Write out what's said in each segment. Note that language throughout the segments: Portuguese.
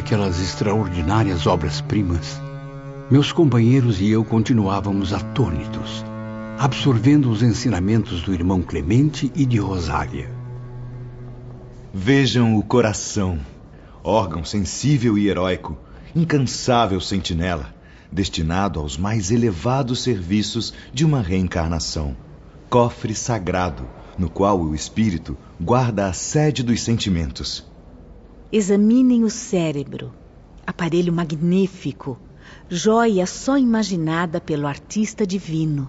Daquelas extraordinárias obras-primas, meus companheiros e eu continuávamos atônitos, absorvendo os ensinamentos do irmão Clemente e de Rosália. Vejam o coração, órgão sensível e heróico, incansável sentinela, destinado aos mais elevados serviços de uma reencarnação. Cofre sagrado, no qual o espírito guarda a sede dos sentimentos. Examinem o cérebro, aparelho magnífico, joia só imaginada pelo artista divino.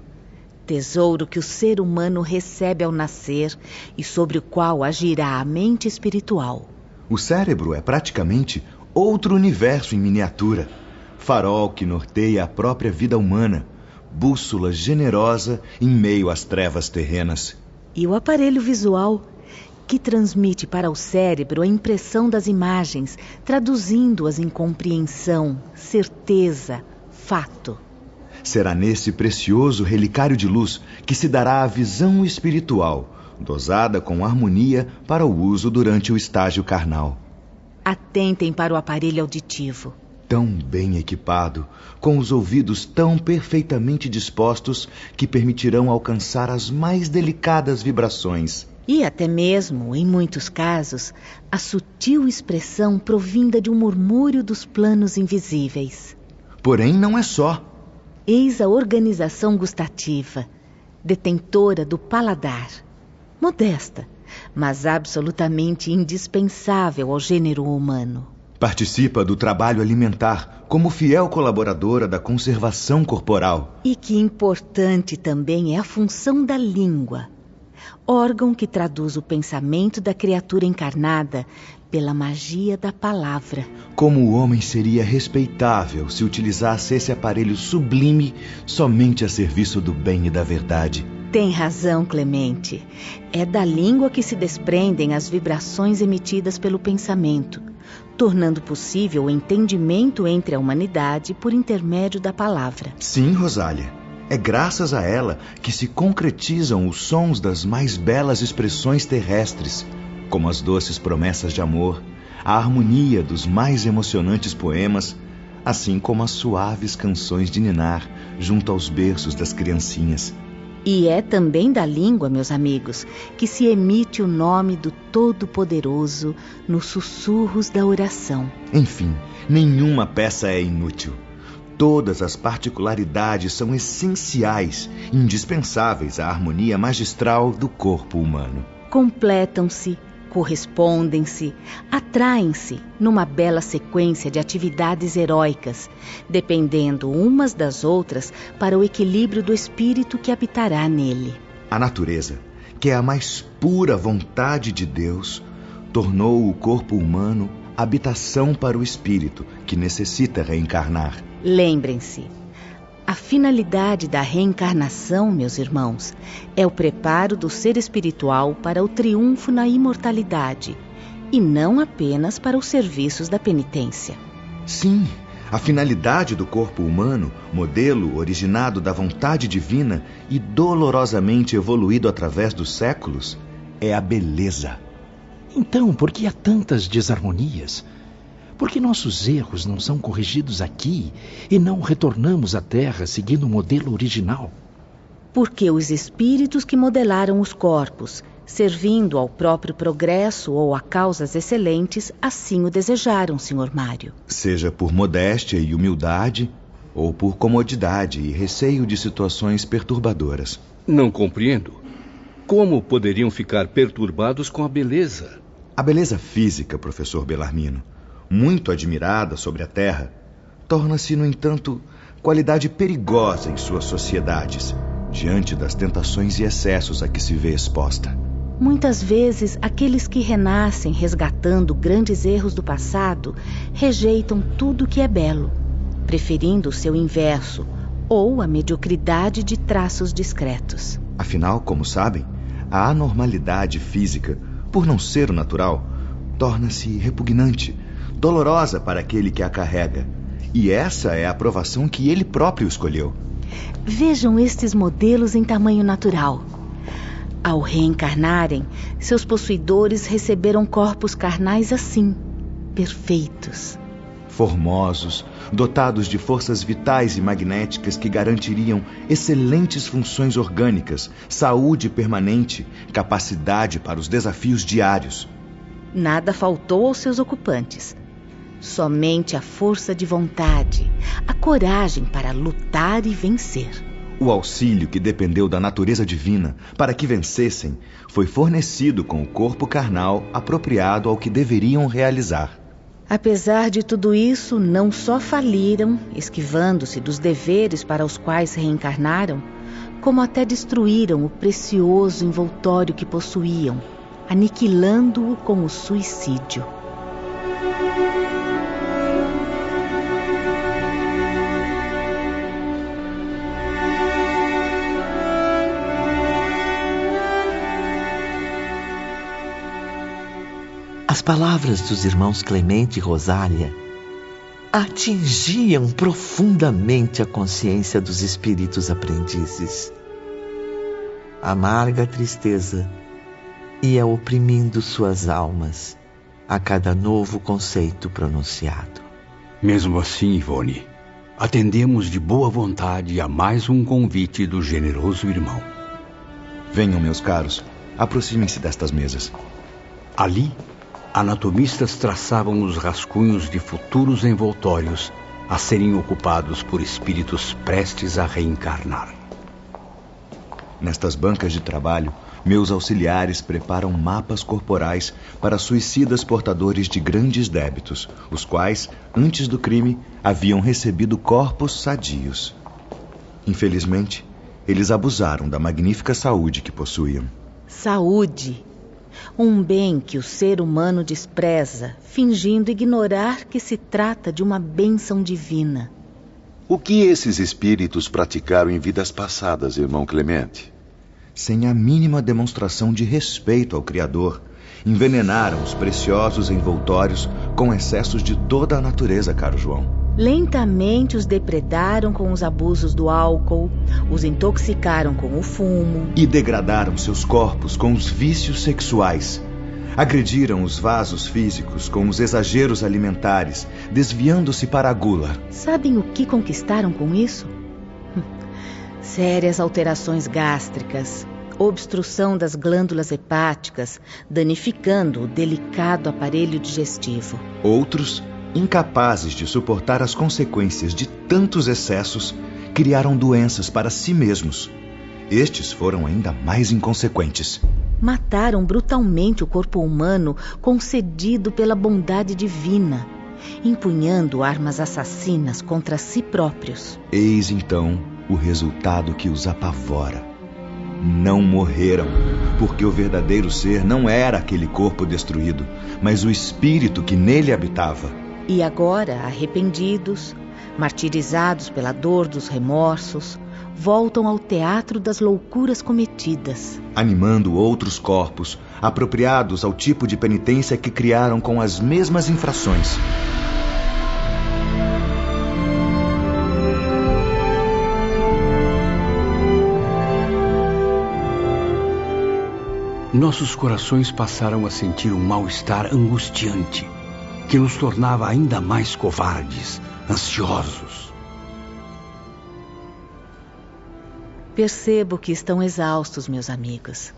Tesouro que o ser humano recebe ao nascer e sobre o qual agirá a mente espiritual. O cérebro é praticamente outro universo em miniatura, farol que norteia a própria vida humana, bússola generosa em meio às trevas terrenas. E o aparelho visual, que transmite para o cérebro a impressão das imagens, traduzindo-as em compreensão, certeza, fato. Será nesse precioso relicário de luz que se dará a visão espiritual, dosada com harmonia para o uso durante o estágio carnal. Atentem para o aparelho auditivo. Tão bem equipado, com os ouvidos tão perfeitamente dispostos que permitirão alcançar as mais delicadas vibrações. E até mesmo, em muitos casos, a sutil expressão provinda de um murmúrio dos planos invisíveis. Porém, não é só. Eis a organização gustativa, detentora do paladar. Modesta, mas absolutamente indispensável ao gênero humano. Participa do trabalho alimentar como fiel colaboradora da conservação corporal. E que importante também é a função da língua órgão que traduz o pensamento da criatura encarnada pela magia da palavra. Como o homem seria respeitável se utilizasse esse aparelho sublime somente a serviço do bem e da verdade? Tem razão, Clemente. É da língua que se desprendem as vibrações emitidas pelo pensamento, tornando possível o entendimento entre a humanidade por intermédio da palavra. Sim, Rosália. É graças a ela que se concretizam os sons das mais belas expressões terrestres, como as doces promessas de amor, a harmonia dos mais emocionantes poemas, assim como as suaves canções de ninar junto aos berços das criancinhas. E é também da língua, meus amigos, que se emite o nome do Todo-Poderoso nos sussurros da oração. Enfim, nenhuma peça é inútil. Todas as particularidades são essenciais, indispensáveis à harmonia magistral do corpo humano. Completam-se, correspondem-se, atraem-se numa bela sequência de atividades heróicas, dependendo umas das outras para o equilíbrio do espírito que habitará nele. A natureza, que é a mais pura vontade de Deus, tornou o corpo humano habitação para o espírito que necessita reencarnar. Lembrem-se, a finalidade da reencarnação, meus irmãos, é o preparo do ser espiritual para o triunfo na imortalidade e não apenas para os serviços da penitência. Sim, a finalidade do corpo humano, modelo originado da vontade divina e dolorosamente evoluído através dos séculos, é a beleza. Então, por que há tantas desarmonias? Por que nossos erros não são corrigidos aqui e não retornamos à Terra seguindo o modelo original? Porque os espíritos que modelaram os corpos, servindo ao próprio progresso ou a causas excelentes, assim o desejaram, Sr. Mário. Seja por modéstia e humildade, ou por comodidade e receio de situações perturbadoras. Não compreendo. Como poderiam ficar perturbados com a beleza? A beleza física, professor Belarmino, muito admirada sobre a Terra, torna-se, no entanto, qualidade perigosa em suas sociedades, diante das tentações e excessos a que se vê exposta. Muitas vezes, aqueles que renascem resgatando grandes erros do passado rejeitam tudo que é belo, preferindo o seu inverso ou a mediocridade de traços discretos. Afinal, como sabem, a anormalidade física, por não ser o natural, torna-se repugnante dolorosa para aquele que a carrega. E essa é a aprovação que ele próprio escolheu. Vejam estes modelos em tamanho natural. Ao reencarnarem, seus possuidores receberam corpos carnais assim, perfeitos. Formosos, dotados de forças vitais e magnéticas que garantiriam excelentes funções orgânicas, saúde permanente, capacidade para os desafios diários. Nada faltou aos seus ocupantes. Somente a força de vontade, a coragem para lutar e vencer. O auxílio que dependeu da natureza divina para que vencessem foi fornecido com o corpo carnal apropriado ao que deveriam realizar. Apesar de tudo isso, não só faliram, esquivando-se dos deveres para os quais reencarnaram, como até destruíram o precioso envoltório que possuíam, aniquilando-o com o suicídio. As palavras dos irmãos Clemente e Rosália atingiam profundamente a consciência dos espíritos aprendizes. Amarga tristeza ia oprimindo suas almas a cada novo conceito pronunciado. Mesmo assim, Ivone, atendemos de boa vontade a mais um convite do generoso irmão. Venham, meus caros, aproximem-se destas mesas. Ali anatomistas traçavam os rascunhos de futuros envoltórios a serem ocupados por espíritos prestes a reencarnar. Nestas bancas de trabalho, meus auxiliares preparam mapas corporais para suicidas portadores de grandes débitos, os quais, antes do crime, haviam recebido corpos sadios. Infelizmente, eles abusaram da magnífica saúde que possuíam. Saúde um bem que o ser humano despreza, fingindo ignorar que se trata de uma bênção divina. O que esses espíritos praticaram em vidas passadas, irmão Clemente? Sem a mínima demonstração de respeito ao Criador, envenenaram os preciosos envoltórios com excessos de toda a natureza, caro João. Lentamente os depredaram com os abusos do álcool, os intoxicaram com o fumo. E degradaram seus corpos com os vícios sexuais. Agrediram os vasos físicos com os exageros alimentares, desviando-se para a gula. Sabem o que conquistaram com isso? Sérias alterações gástricas, obstrução das glândulas hepáticas, danificando o delicado aparelho digestivo. Outros incapazes de suportar as consequências de tantos excessos, criaram doenças para si mesmos. Estes foram ainda mais inconsequentes. Mataram brutalmente o corpo humano concedido pela bondade divina, empunhando armas assassinas contra si próprios. Eis então o resultado que os apavora. Não morreram, porque o verdadeiro ser não era aquele corpo destruído, mas o espírito que nele habitava. E agora, arrependidos, martirizados pela dor dos remorsos, voltam ao teatro das loucuras cometidas. Animando outros corpos, apropriados ao tipo de penitência que criaram com as mesmas infrações. Nossos corações passaram a sentir um mal-estar angustiante que nos tornava ainda mais covardes, ansiosos. Percebo que estão exaustos, meus amigos.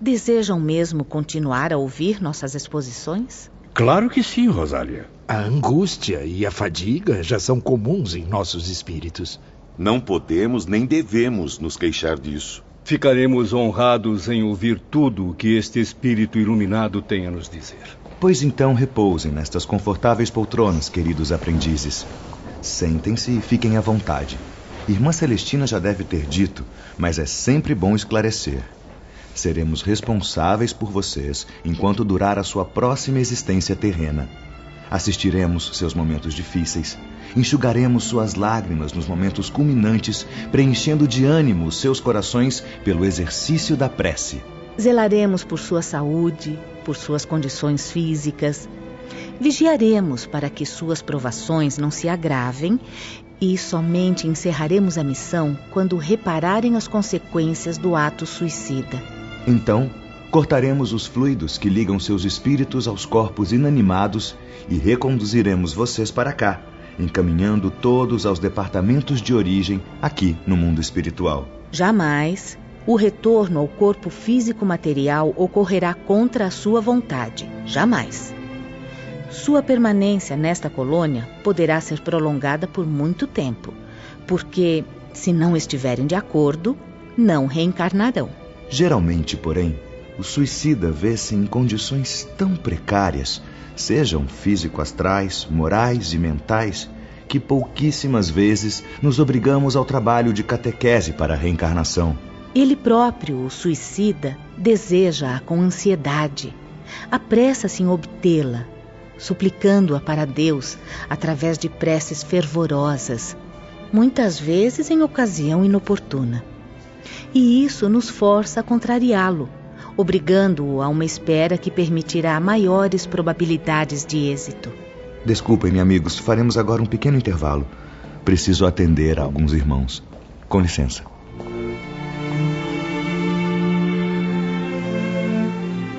Desejam mesmo continuar a ouvir nossas exposições? Claro que sim, Rosália. A angústia e a fadiga já são comuns em nossos espíritos. Não podemos nem devemos nos queixar disso. Ficaremos honrados em ouvir tudo o que este espírito iluminado tem a nos dizer. Pois então repousem nestas confortáveis poltronas, queridos aprendizes. Sentem-se e fiquem à vontade. Irmã Celestina já deve ter dito, mas é sempre bom esclarecer. Seremos responsáveis por vocês enquanto durar a sua próxima existência terrena. Assistiremos seus momentos difíceis, enxugaremos suas lágrimas nos momentos culminantes, preenchendo de ânimo seus corações pelo exercício da prece. Zelaremos por sua saúde, por suas condições físicas. Vigiaremos para que suas provações não se agravem e somente encerraremos a missão quando repararem as consequências do ato suicida. Então, cortaremos os fluidos que ligam seus espíritos aos corpos inanimados e reconduziremos vocês para cá, encaminhando todos aos departamentos de origem aqui no mundo espiritual. Jamais o retorno ao corpo físico material ocorrerá contra a sua vontade. Jamais. Sua permanência nesta colônia poderá ser prolongada por muito tempo, porque, se não estiverem de acordo, não reencarnarão. Geralmente, porém, o suicida vê-se em condições tão precárias, sejam físico-astrais, morais e mentais, que pouquíssimas vezes nos obrigamos ao trabalho de catequese para a reencarnação. Ele próprio, o suicida, deseja-a com ansiedade, apressa-se em obtê-la, suplicando-a para Deus através de preces fervorosas, muitas vezes em ocasião inoportuna. E isso nos força a contrariá-lo, obrigando-o a uma espera que permitirá maiores probabilidades de êxito. Desculpem-me, amigos, faremos agora um pequeno intervalo. Preciso atender a alguns irmãos. Com licença.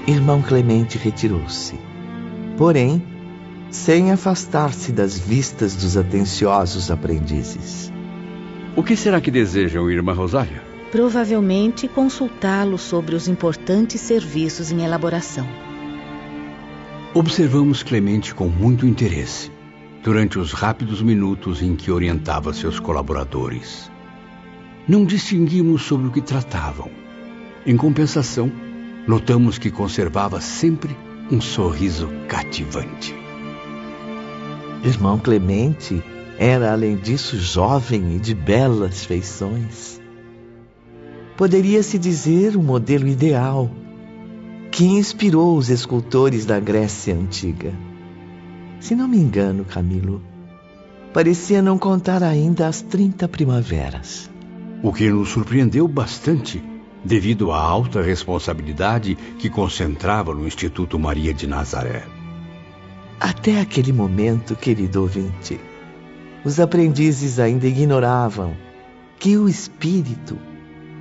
Irmão Clemente retirou-se. Porém, sem afastar-se das vistas dos atenciosos aprendizes. O que será que desejam, irmã Rosália? Provavelmente consultá-lo sobre os importantes serviços em elaboração. Observamos Clemente com muito interesse durante os rápidos minutos em que orientava seus colaboradores. Não distinguimos sobre o que tratavam. Em compensação, notamos que conservava sempre um sorriso cativante. Irmão Clemente era, além disso, jovem e de belas feições. Poderia-se dizer o um modelo ideal que inspirou os escultores da Grécia Antiga. Se não me engano, Camilo, parecia não contar ainda as 30 primaveras. O que nos surpreendeu bastante, devido à alta responsabilidade que concentrava no Instituto Maria de Nazaré. Até aquele momento, querido ouvinte, os aprendizes ainda ignoravam que o espírito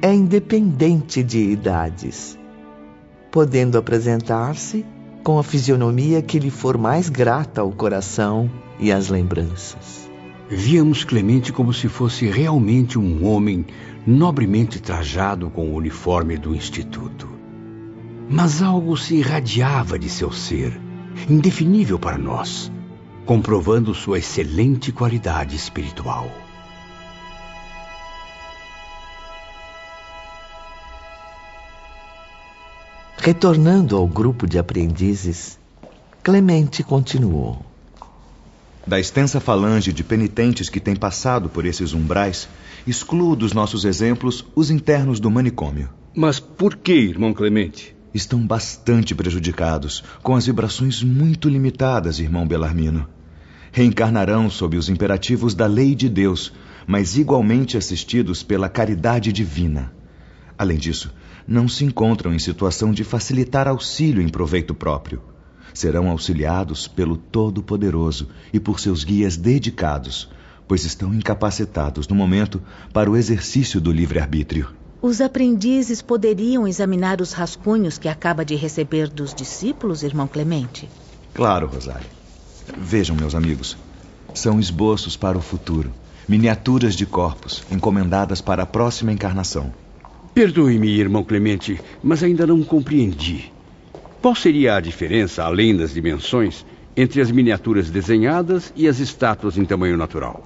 é independente de idades, podendo apresentar-se com a fisionomia que lhe for mais grata ao coração e às lembranças. Víamos Clemente como se fosse realmente um homem nobremente trajado com o uniforme do Instituto. Mas algo se irradiava de seu ser indefinível para nós, comprovando sua excelente qualidade espiritual. Retornando ao grupo de aprendizes, Clemente continuou. Da extensa falange de penitentes que tem passado por esses umbrais, excluo dos nossos exemplos os internos do manicômio. Mas por que, irmão Clemente? estão bastante prejudicados, com as vibrações muito limitadas, irmão Belarmino. Reencarnarão sob os imperativos da lei de Deus, mas igualmente assistidos pela caridade divina. Além disso, não se encontram em situação de facilitar auxílio em proveito próprio. Serão auxiliados pelo Todo-Poderoso e por seus guias dedicados, pois estão incapacitados no momento para o exercício do livre-arbítrio. Os aprendizes poderiam examinar os rascunhos que acaba de receber dos discípulos, irmão Clemente? Claro, Rosário. Vejam, meus amigos. São esboços para o futuro. Miniaturas de corpos, encomendadas para a próxima encarnação. Perdoe-me, irmão Clemente, mas ainda não compreendi. Qual seria a diferença, além das dimensões, entre as miniaturas desenhadas e as estátuas em tamanho natural?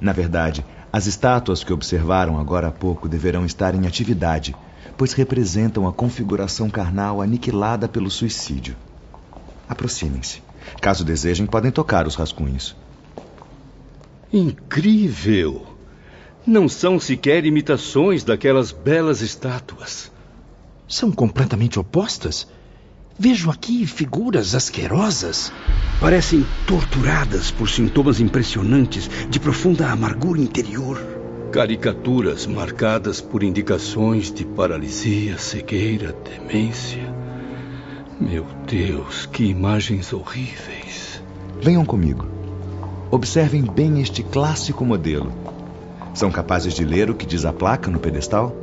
Na verdade, as estátuas que observaram agora há pouco deverão estar em atividade, pois representam a configuração carnal aniquilada pelo suicídio. Aproximem-se. Caso desejem, podem tocar os rascunhos. Incrível! Não são sequer imitações daquelas belas estátuas. São completamente opostas. Vejo aqui figuras asquerosas. Parecem torturadas por sintomas impressionantes de profunda amargura interior. Caricaturas marcadas por indicações de paralisia, cegueira, demência. Meu Deus, que imagens horríveis. Venham comigo. Observem bem este clássico modelo. São capazes de ler o que diz a placa no pedestal?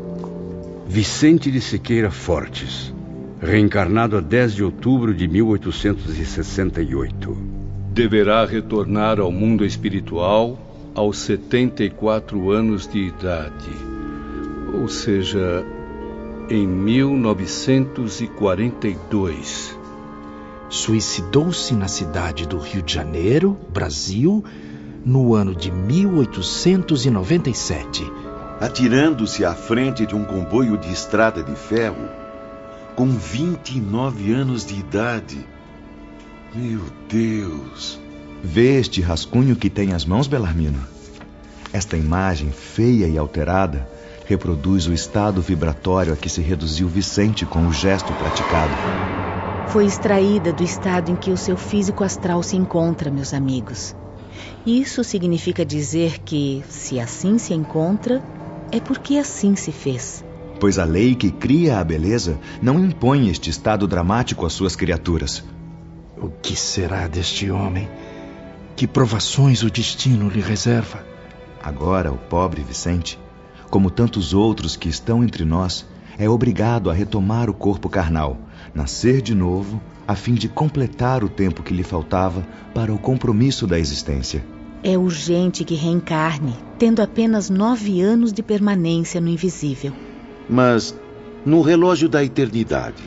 Vicente de Siqueira Fortes, reencarnado a 10 de outubro de 1868. Deverá retornar ao mundo espiritual aos 74 anos de idade, ou seja, em 1942. Suicidou-se na cidade do Rio de Janeiro, Brasil, no ano de 1897. Atirando-se à frente de um comboio de estrada de ferro, com 29 anos de idade. Meu Deus! Vê este rascunho que tem as mãos, Belarmino? Esta imagem feia e alterada reproduz o estado vibratório a que se reduziu Vicente com o gesto praticado. Foi extraída do estado em que o seu físico astral se encontra, meus amigos. Isso significa dizer que, se assim se encontra, é porque assim se fez. Pois a lei que cria a beleza não impõe este estado dramático às suas criaturas. O que será deste homem? Que provações o destino lhe reserva? Agora, o pobre Vicente, como tantos outros que estão entre nós, é obrigado a retomar o corpo carnal, nascer de novo, a fim de completar o tempo que lhe faltava para o compromisso da existência. É urgente que reencarne, tendo apenas nove anos de permanência no invisível. Mas no relógio da eternidade,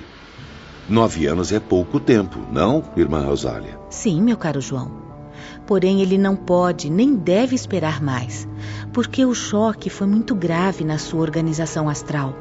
nove anos é pouco tempo, não, irmã Rosália? Sim, meu caro João. Porém, ele não pode nem deve esperar mais, porque o choque foi muito grave na sua organização astral.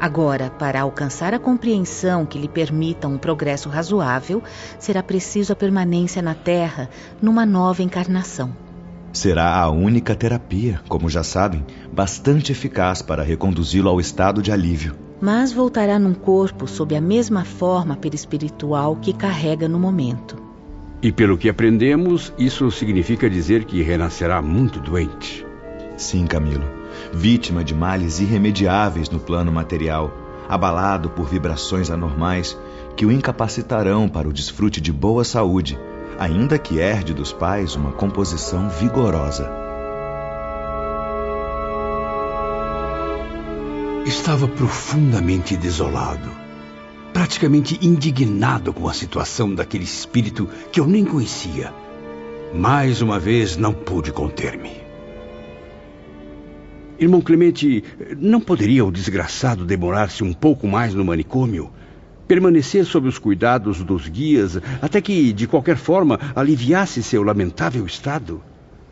Agora, para alcançar a compreensão que lhe permita um progresso razoável, será preciso a permanência na Terra numa nova encarnação. Será a única terapia, como já sabem, bastante eficaz para reconduzi-lo ao estado de alívio. Mas voltará num corpo sob a mesma forma perispiritual que carrega no momento. E pelo que aprendemos, isso significa dizer que renascerá muito doente. Sim, Camilo. Vítima de males irremediáveis no plano material, abalado por vibrações anormais que o incapacitarão para o desfrute de boa saúde, ainda que herde dos pais uma composição vigorosa. Estava profundamente desolado praticamente indignado com a situação daquele espírito que eu nem conhecia. Mais uma vez não pude conter-me. Irmão Clemente, não poderia o desgraçado demorar-se um pouco mais no manicômio? Permanecer sob os cuidados dos guias até que, de qualquer forma, aliviasse seu lamentável estado?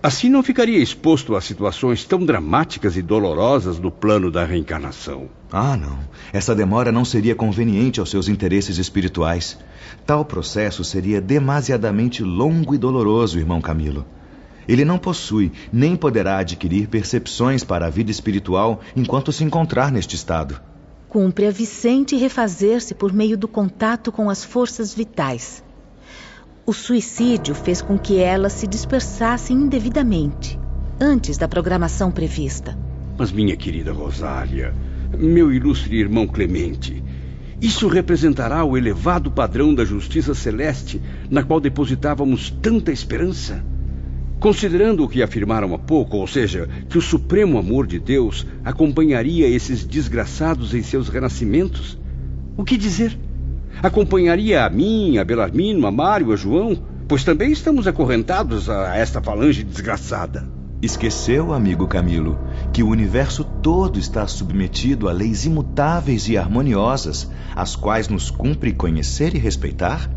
Assim não ficaria exposto a situações tão dramáticas e dolorosas do plano da reencarnação. Ah, não. Essa demora não seria conveniente aos seus interesses espirituais. Tal processo seria demasiadamente longo e doloroso, irmão Camilo. Ele não possui nem poderá adquirir percepções para a vida espiritual enquanto se encontrar neste estado. Cumpre a Vicente refazer-se por meio do contato com as forças vitais. O suicídio fez com que elas se dispersassem indevidamente, antes da programação prevista. Mas, minha querida Rosália, meu ilustre irmão Clemente, isso representará o elevado padrão da justiça celeste na qual depositávamos tanta esperança? Considerando o que afirmaram há pouco, ou seja, que o supremo amor de Deus acompanharia esses desgraçados em seus renascimentos, o que dizer? Acompanharia a mim, a Belarmino, a Mário, a João, pois também estamos acorrentados a esta falange desgraçada. Esqueceu, amigo Camilo, que o universo todo está submetido a leis imutáveis e harmoniosas, as quais nos cumpre conhecer e respeitar?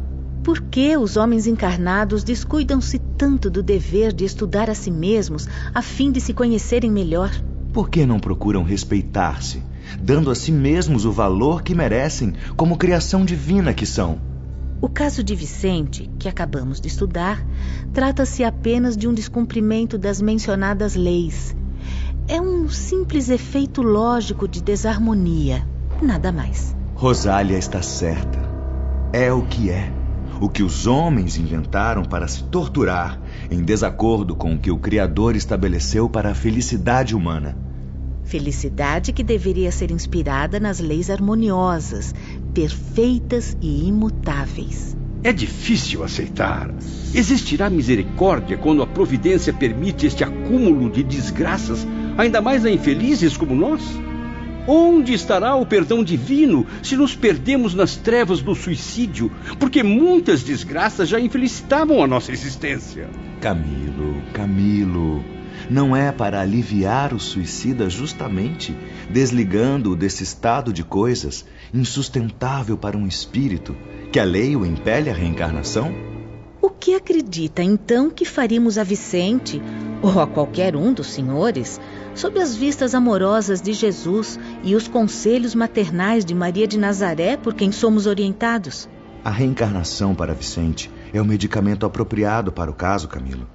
Por que os homens encarnados descuidam-se tanto do dever de estudar a si mesmos a fim de se conhecerem melhor? Por que não procuram respeitar-se, dando a si mesmos o valor que merecem como criação divina que são. O caso de Vicente, que acabamos de estudar, trata-se apenas de um descumprimento das mencionadas leis. É um simples efeito lógico de desarmonia, nada mais. Rosália está certa. É o que é. O que os homens inventaram para se torturar, em desacordo com o que o Criador estabeleceu para a felicidade humana. Felicidade que deveria ser inspirada nas leis harmoniosas, perfeitas e imutáveis. É difícil aceitar. Existirá misericórdia quando a providência permite este acúmulo de desgraças, ainda mais a infelizes como nós? Onde estará o perdão divino se nos perdemos nas trevas do suicídio? Porque muitas desgraças já infelicitavam a nossa existência. Camilo, Camilo, não é para aliviar o suicida justamente desligando-o desse estado de coisas insustentável para um espírito que a lei o impele à reencarnação? O que acredita então que faríamos a Vicente ou a qualquer um dos senhores sob as vistas amorosas de Jesus e os conselhos maternais de Maria de Nazaré por quem somos orientados? A reencarnação para Vicente é o medicamento apropriado para o caso, Camilo.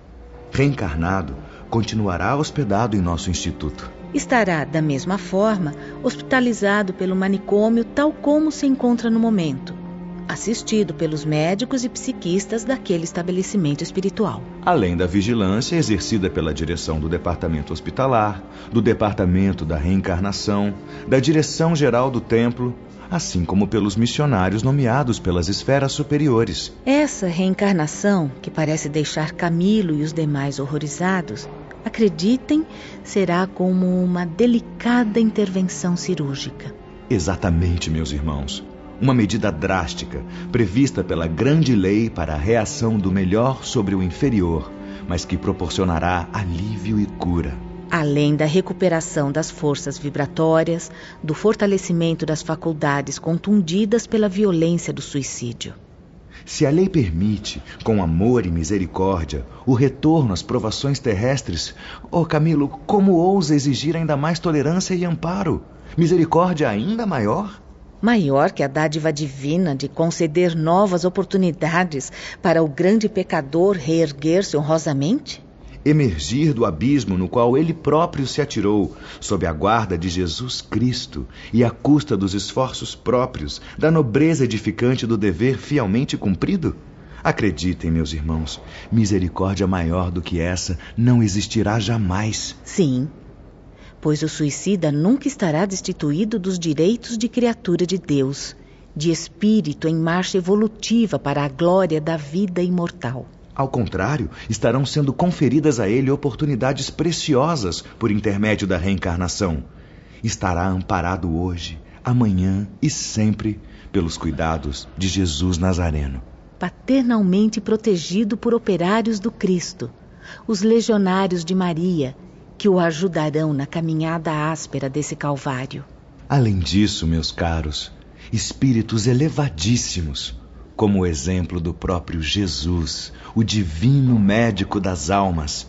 Reencarnado, continuará hospedado em nosso instituto. Estará, da mesma forma, hospitalizado pelo manicômio tal como se encontra no momento, assistido pelos médicos e psiquistas daquele estabelecimento espiritual. Além da vigilância exercida pela direção do departamento hospitalar, do departamento da reencarnação, da direção geral do templo assim como pelos missionários nomeados pelas esferas superiores. Essa reencarnação, que parece deixar Camilo e os demais horrorizados, acreditem, será como uma delicada intervenção cirúrgica. Exatamente, meus irmãos. Uma medida drástica, prevista pela grande lei para a reação do melhor sobre o inferior, mas que proporcionará alívio e cura além da recuperação das forças vibratórias, do fortalecimento das faculdades contundidas pela violência do suicídio. Se a lei permite, com amor e misericórdia, o retorno às provações terrestres, oh Camilo, como ousa exigir ainda mais tolerância e amparo? Misericórdia ainda maior? Maior que a dádiva divina de conceder novas oportunidades para o grande pecador reerguer-se honrosamente? emergir do abismo no qual ele próprio se atirou, sob a guarda de Jesus Cristo e à custa dos esforços próprios, da nobreza edificante do dever fielmente cumprido? Acreditem, meus irmãos, misericórdia maior do que essa não existirá jamais. Sim, pois o suicida nunca estará destituído dos direitos de criatura de Deus, de espírito em marcha evolutiva para a glória da vida imortal. Ao contrário, estarão sendo conferidas a ele oportunidades preciosas por intermédio da reencarnação. Estará amparado hoje, amanhã e sempre pelos cuidados de Jesus Nazareno. Paternalmente protegido por operários do Cristo, os legionários de Maria, que o ajudarão na caminhada áspera desse Calvário. Além disso, meus caros, espíritos elevadíssimos como o exemplo do próprio Jesus, o divino médico das almas.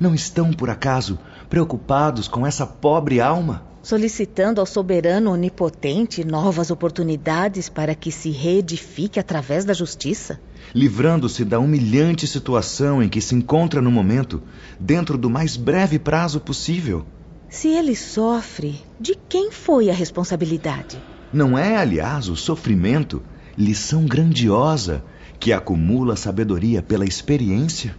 Não estão, por acaso, preocupados com essa pobre alma? Solicitando ao soberano onipotente novas oportunidades para que se reedifique através da justiça? Livrando-se da humilhante situação em que se encontra no momento, dentro do mais breve prazo possível. Se ele sofre, de quem foi a responsabilidade? Não é, aliás, o sofrimento lição grandiosa que acumula sabedoria pela experiência?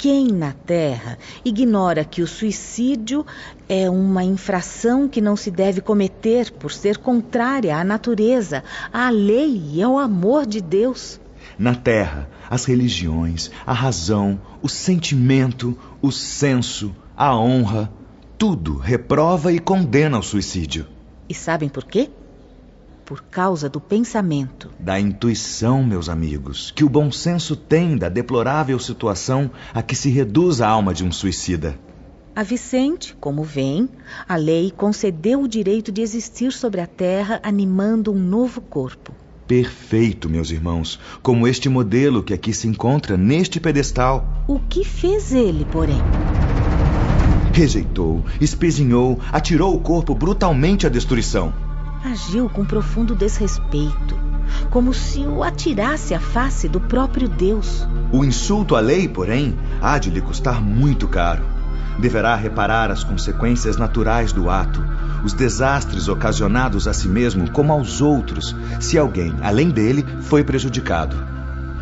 Quem na Terra ignora que o suicídio é uma infração que não se deve cometer por ser contrária à natureza, à lei e ao amor de Deus? Na Terra, as religiões, a razão, o sentimento, o senso, a honra, tudo reprova e condena o suicídio. E sabem por quê? Por causa do pensamento. Da intuição, meus amigos, que o bom senso tem da deplorável situação a que se reduz a alma de um suicida. A Vicente, como vem, a lei concedeu o direito de existir sobre a terra animando um novo corpo. Perfeito, meus irmãos, como este modelo que aqui se encontra neste pedestal. O que fez ele, porém? Rejeitou, espezinhou, atirou o corpo brutalmente à destruição agiu com profundo desrespeito, como se o atirasse à face do próprio Deus. O insulto à lei, porém, há de lhe custar muito caro. Deverá reparar as consequências naturais do ato, os desastres ocasionados a si mesmo como aos outros, se alguém, além dele, foi prejudicado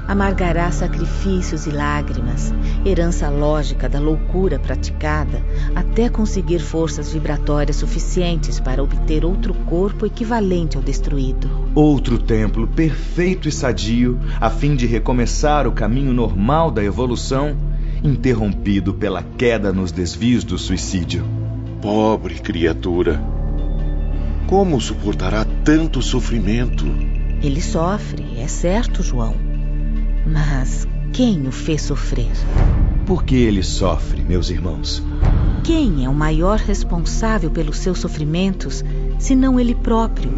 amargará sacrifícios e lágrimas, herança lógica da loucura praticada, até conseguir forças vibratórias suficientes para obter outro corpo equivalente ao destruído. Outro templo perfeito e sadio, a fim de recomeçar o caminho normal da evolução, interrompido pela queda nos desvios do suicídio. Pobre criatura! Como suportará tanto sofrimento? Ele sofre, é certo, João. Mas quem o fez sofrer? Por que ele sofre, meus irmãos? Quem é o maior responsável pelos seus sofrimentos, senão ele próprio,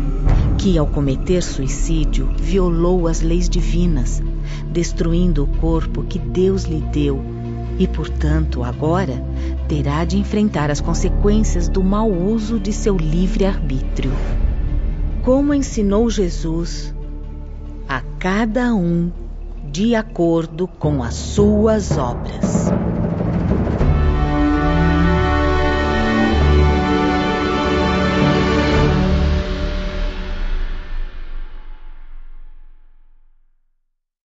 que, ao cometer suicídio, violou as leis divinas, destruindo o corpo que Deus lhe deu e, portanto, agora terá de enfrentar as consequências do mau uso de seu livre-arbítrio. Como ensinou Jesus, a cada um de acordo com as suas obras.